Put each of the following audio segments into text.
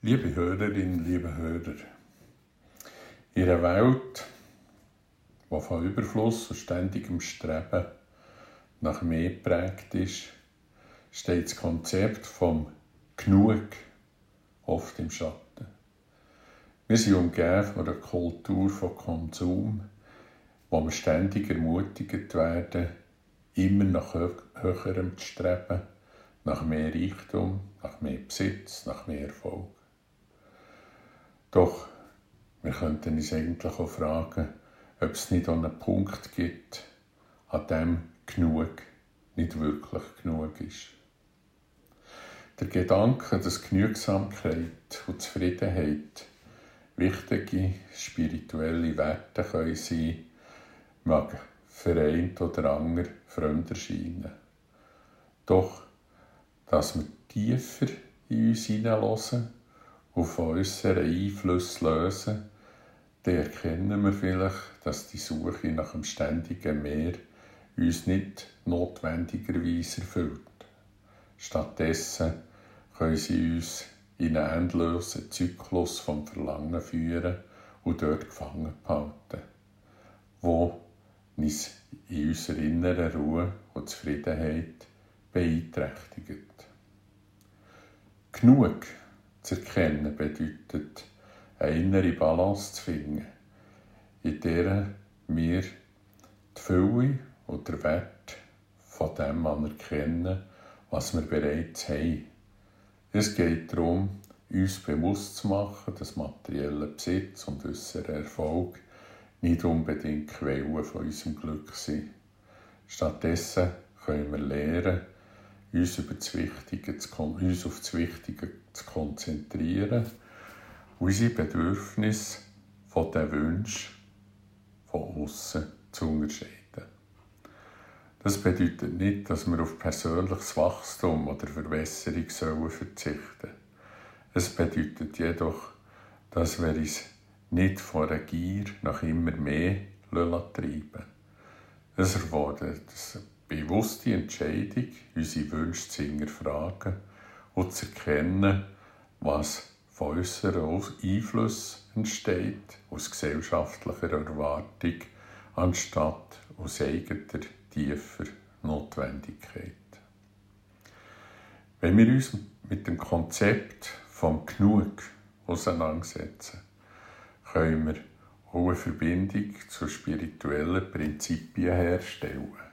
Liebe Hörerinnen, liebe Hörer, in einer Welt, die von Überfluss und ständigem Streben nach mehr geprägt ist, steht das Konzept vom Genug oft im Schatten. Wir sind umgeben von einer Kultur von Konsum, wo wir ständig ermutigt werden, immer nach höherem zu streben, nach mehr Reichtum, nach mehr Besitz, nach mehr Erfolg. Doch wir könnten uns eigentlich auch fragen, ob es nicht einen Punkt gibt, an dem genug nicht wirklich genug ist. Der Gedanke, dass Genügsamkeit und Zufriedenheit wichtige spirituelle Werte können sein mag für einen oder andere fremd erscheinen. Doch, dass wir tiefer in uns hineinlassen und von unseren Einflüssen lösen, dann erkennen wir vielleicht, dass die Suche nach dem ständigen Meer uns nicht notwendigerweise erfüllt. Stattdessen können sie uns in einen endlosen Zyklus vom Verlangen führen und dort gefangen behalten, wo uns in unserer inneren Ruhe und Zufriedenheit beeinträchtigt. Genug zu erkennen bedeutet, eine innere Balance zu finden, in der wir die Fülle und den Wert von dem anerkennen, was wir bereits haben. Es geht darum, uns bewusst zu machen, dass materieller Besitz und unser Erfolg nicht unbedingt Quellen von unserem Glück sind. Stattdessen können wir lernen, uns, über das Wichtige zu, uns auf das Wichtige zu konzentrieren, unsere Bedürfnisse von den Wünschen von außen zu unterscheiden. Das bedeutet nicht, dass wir auf persönliches Wachstum oder Verbesserung sollen verzichten. Es bedeutet jedoch, dass wir uns nicht von der Gier nach immer mehr treiben. Es erfordert bewusste Entscheidung, unsere Wünsche zu hinterfragen und zu erkennen, was von äußeren Einfluss entsteht, aus gesellschaftlicher Erwartung, anstatt aus eigener tiefer Notwendigkeit. Wenn wir uns mit dem Konzept vom Genug auseinandersetzen, können wir auch eine Verbindung zu spirituellen Prinzipien herstellen.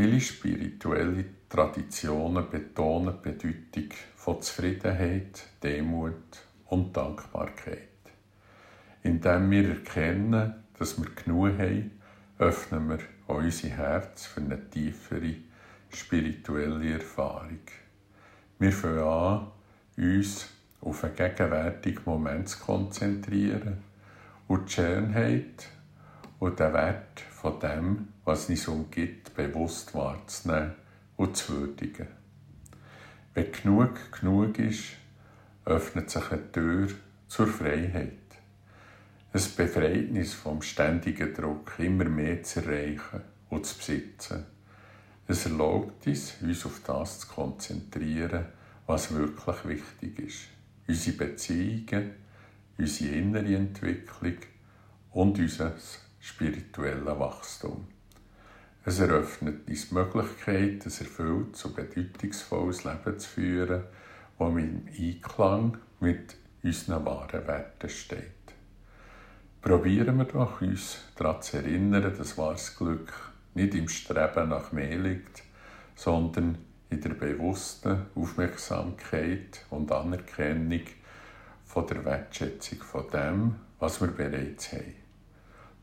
Viele spirituelle Traditionen betonen die Bedeutung von Zufriedenheit, Demut und Dankbarkeit. Indem wir erkennen, dass wir genug haben, öffnen wir unser Herz für eine tiefere spirituelle Erfahrung. Wir fangen an, uns auf einen gegenwärtigen Moment zu konzentrieren und die Schönheit und den Wert von dem, was uns umgibt, bewusst wahrzunehmen und zu würdigen. Wenn genug genug ist, öffnet sich eine Tür zur Freiheit. Ein befreit uns vom ständigen Druck, immer mehr zu erreichen und zu besitzen. Es erlaubt uns, uns auf das zu konzentrieren, was wirklich wichtig ist. Unsere Beziehungen, unsere innere Entwicklung und unser spirituelles Wachstum. Es eröffnet uns die Möglichkeit, ein erfülltes und bedeutungsvolles Leben zu führen, das im Einklang mit unseren wahren Werten steht. Probieren wir doch, uns daran zu erinnern, dass wahres Glück nicht im Streben nach mehr liegt, sondern in der bewussten Aufmerksamkeit und Anerkennung von der Wertschätzung von dem, was wir bereits haben.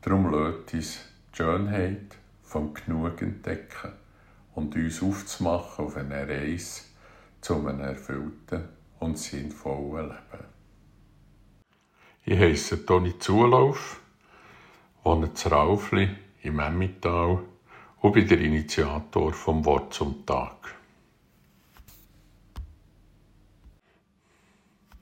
Darum lädt uns die Schönheit vom Genug entdecken und uns aufzumachen auf eine Reise zu einem erfüllten und sinnvollen Leben. Ich heiße Toni Zulauf, wohne zu Raufli im Emmental und bin der Initiator vom Wort zum Tag.